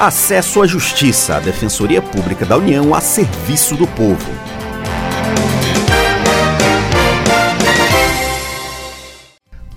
Acesso à Justiça, a Defensoria Pública da União a serviço do povo.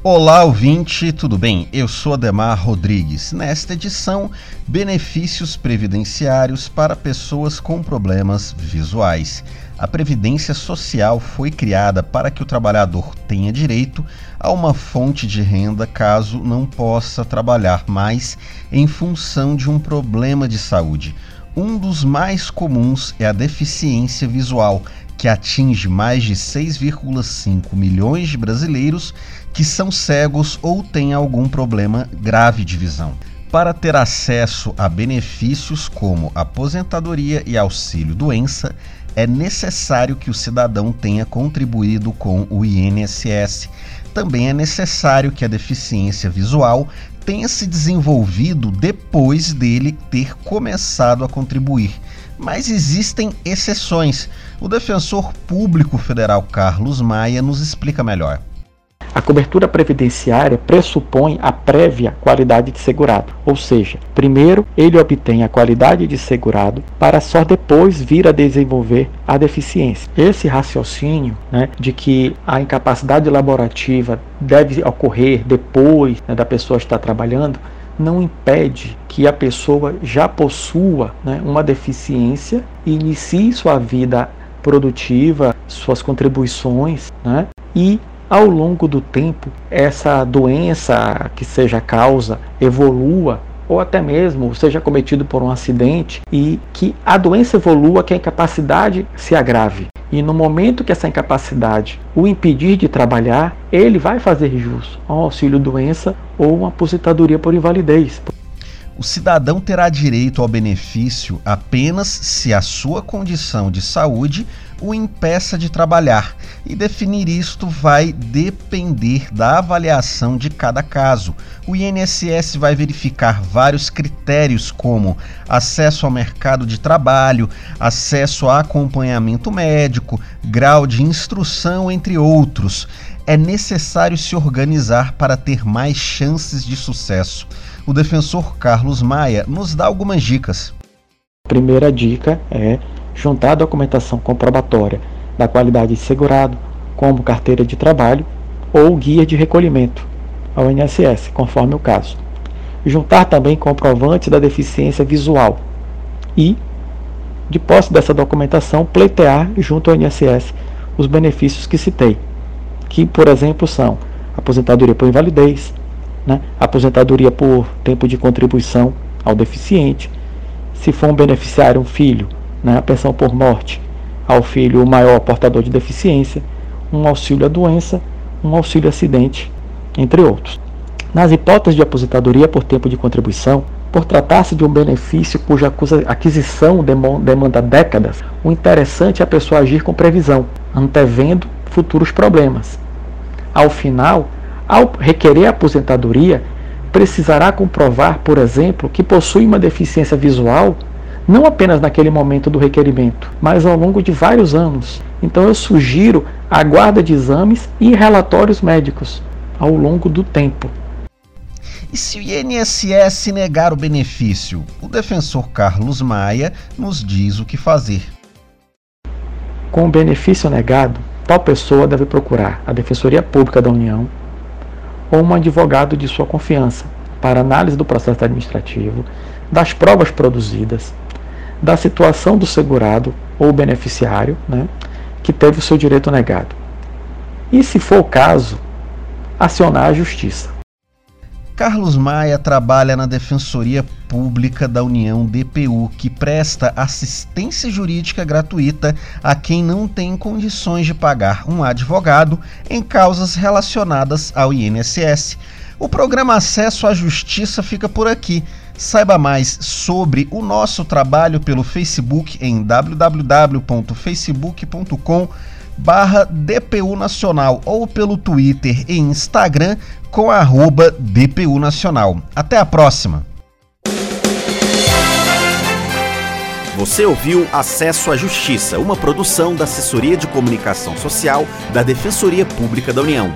Olá, ouvinte, tudo bem? Eu sou Ademar Rodrigues. Nesta edição, benefícios previdenciários para pessoas com problemas visuais. A Previdência Social foi criada para que o trabalhador tenha direito a uma fonte de renda caso não possa trabalhar mais em função de um problema de saúde. Um dos mais comuns é a deficiência visual, que atinge mais de 6,5 milhões de brasileiros que são cegos ou têm algum problema grave de visão. Para ter acesso a benefícios como aposentadoria e auxílio doença, é necessário que o cidadão tenha contribuído com o INSS. Também é necessário que a deficiência visual tenha se desenvolvido depois dele ter começado a contribuir. Mas existem exceções. O defensor público federal Carlos Maia nos explica melhor. A cobertura previdenciária pressupõe a prévia qualidade de segurado, ou seja, primeiro ele obtém a qualidade de segurado para só depois vir a desenvolver a deficiência. Esse raciocínio né, de que a incapacidade laborativa deve ocorrer depois né, da pessoa estar trabalhando não impede que a pessoa já possua né, uma deficiência e inicie sua vida produtiva, suas contribuições, né, e ao longo do tempo, essa doença que seja causa evolua ou até mesmo seja cometido por um acidente e que a doença evolua, que a incapacidade se agrave. E no momento que essa incapacidade o impedir de trabalhar, ele vai fazer jus a um auxílio doença ou uma aposentadoria por invalidez o cidadão terá direito ao benefício apenas se a sua condição de saúde o impeça de trabalhar, e definir isto vai depender da avaliação de cada caso. O INSS vai verificar vários critérios, como acesso ao mercado de trabalho, acesso a acompanhamento médico, grau de instrução, entre outros. É necessário se organizar para ter mais chances de sucesso o defensor Carlos Maia nos dá algumas dicas. Primeira dica é juntar a documentação comprobatória da qualidade de segurado, como carteira de trabalho ou guia de recolhimento ao INSS, conforme o caso. Juntar também comprovantes da deficiência visual e, de posse dessa documentação, pleitear junto ao INSS os benefícios que citei, que, por exemplo, são aposentadoria por invalidez, né? aposentadoria por tempo de contribuição ao deficiente, se for um beneficiário, um filho, né? a pensão por morte ao filho maior portador de deficiência, um auxílio à doença, um auxílio acidente, entre outros. Nas hipóteses de aposentadoria por tempo de contribuição, por tratar-se de um benefício cuja aquisição demanda décadas, o interessante é a pessoa agir com previsão, antevendo futuros problemas. Ao final, ao requerer aposentadoria, precisará comprovar, por exemplo, que possui uma deficiência visual, não apenas naquele momento do requerimento, mas ao longo de vários anos. Então eu sugiro a guarda de exames e relatórios médicos ao longo do tempo. E se o INSS negar o benefício, o defensor Carlos Maia nos diz o que fazer. Com o benefício negado, tal pessoa deve procurar a Defensoria Pública da União ou um advogado de sua confiança para análise do processo administrativo, das provas produzidas, da situação do segurado ou beneficiário né, que teve o seu direito negado. E, se for o caso, acionar a justiça. Carlos Maia trabalha na Defensoria Pública da União DPU, que presta assistência jurídica gratuita a quem não tem condições de pagar um advogado em causas relacionadas ao INSS. O programa Acesso à Justiça fica por aqui. Saiba mais sobre o nosso trabalho pelo Facebook em www.facebook.com barra DPU Nacional ou pelo Twitter e Instagram com arroba DPU Nacional. Até a próxima! Você ouviu Acesso à Justiça, uma produção da Assessoria de Comunicação Social da Defensoria Pública da União.